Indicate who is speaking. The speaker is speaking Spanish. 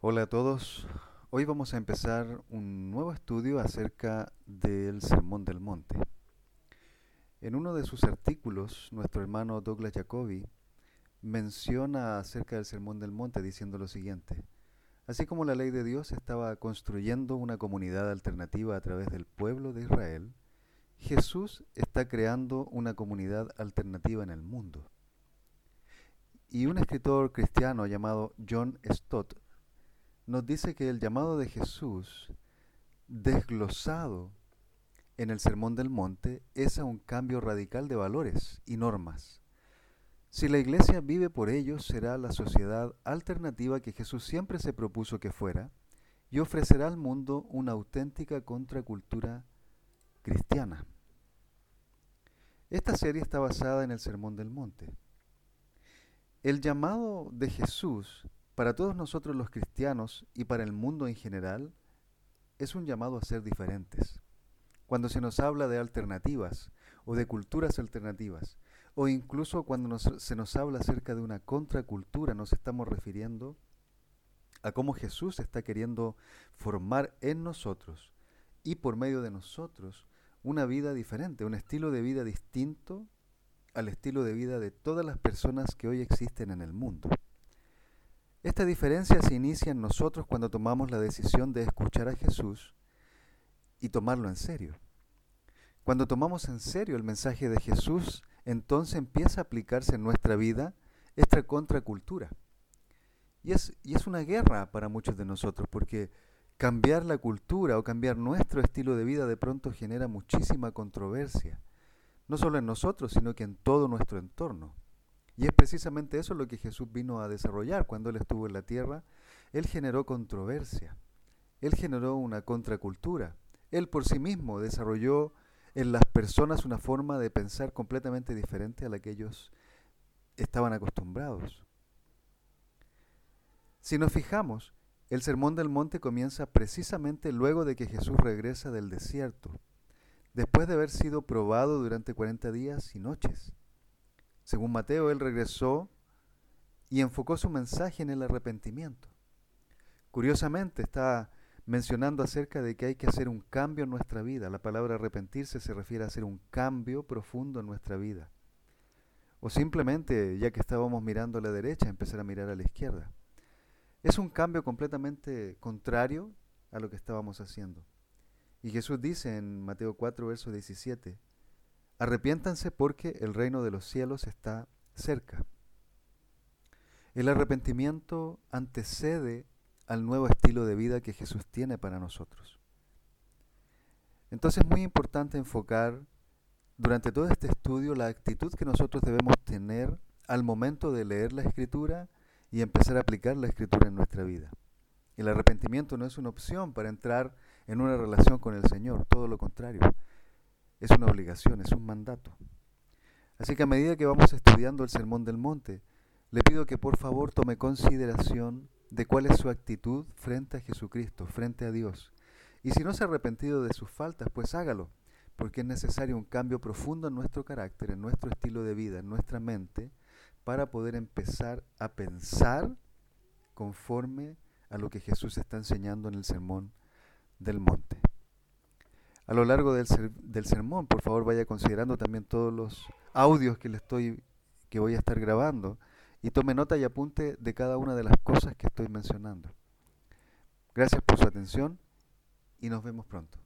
Speaker 1: Hola a todos. Hoy vamos a empezar un nuevo estudio acerca del Sermón del Monte. En uno de sus artículos, nuestro hermano Douglas Jacobi menciona acerca del Sermón del Monte diciendo lo siguiente. Así como la ley de Dios estaba construyendo una comunidad alternativa a través del pueblo de Israel, Jesús está creando una comunidad alternativa en el mundo. Y un escritor cristiano llamado John Stott nos dice que el llamado de Jesús, desglosado en el Sermón del Monte, es a un cambio radical de valores y normas. Si la iglesia vive por ellos, será la sociedad alternativa que Jesús siempre se propuso que fuera y ofrecerá al mundo una auténtica contracultura cristiana. Esta serie está basada en el Sermón del Monte. El llamado de Jesús para todos nosotros los cristianos y para el mundo en general, es un llamado a ser diferentes. Cuando se nos habla de alternativas o de culturas alternativas, o incluso cuando se nos habla acerca de una contracultura, nos estamos refiriendo a cómo Jesús está queriendo formar en nosotros y por medio de nosotros una vida diferente, un estilo de vida distinto al estilo de vida de todas las personas que hoy existen en el mundo. Esta diferencia se inicia en nosotros cuando tomamos la decisión de escuchar a Jesús y tomarlo en serio. Cuando tomamos en serio el mensaje de Jesús, entonces empieza a aplicarse en nuestra vida esta contracultura. Y es, y es una guerra para muchos de nosotros, porque cambiar la cultura o cambiar nuestro estilo de vida de pronto genera muchísima controversia, no solo en nosotros, sino que en todo nuestro entorno. Y es precisamente eso lo que Jesús vino a desarrollar cuando Él estuvo en la tierra. Él generó controversia, Él generó una contracultura. Él por sí mismo desarrolló en las personas una forma de pensar completamente diferente a la que ellos estaban acostumbrados. Si nos fijamos, el Sermón del Monte comienza precisamente luego de que Jesús regresa del desierto, después de haber sido probado durante 40 días y noches. Según Mateo, él regresó y enfocó su mensaje en el arrepentimiento. Curiosamente, está mencionando acerca de que hay que hacer un cambio en nuestra vida. La palabra arrepentirse se refiere a hacer un cambio profundo en nuestra vida. O simplemente, ya que estábamos mirando a la derecha, empezar a mirar a la izquierda. Es un cambio completamente contrario a lo que estábamos haciendo. Y Jesús dice en Mateo 4, verso 17, Arrepiéntanse porque el reino de los cielos está cerca. El arrepentimiento antecede al nuevo estilo de vida que Jesús tiene para nosotros. Entonces es muy importante enfocar durante todo este estudio la actitud que nosotros debemos tener al momento de leer la escritura y empezar a aplicar la escritura en nuestra vida. El arrepentimiento no es una opción para entrar en una relación con el Señor, todo lo contrario es una obligación, es un mandato. Así que a medida que vamos estudiando el Sermón del Monte, le pido que por favor tome consideración de cuál es su actitud frente a Jesucristo, frente a Dios. Y si no se ha arrepentido de sus faltas, pues hágalo, porque es necesario un cambio profundo en nuestro carácter, en nuestro estilo de vida, en nuestra mente, para poder empezar a pensar conforme a lo que Jesús está enseñando en el Sermón del Monte a lo largo del, del sermón. Por favor, vaya considerando también todos los audios que le estoy que voy a estar grabando y tome nota y apunte de cada una de las cosas que estoy mencionando. Gracias por su atención y nos vemos pronto.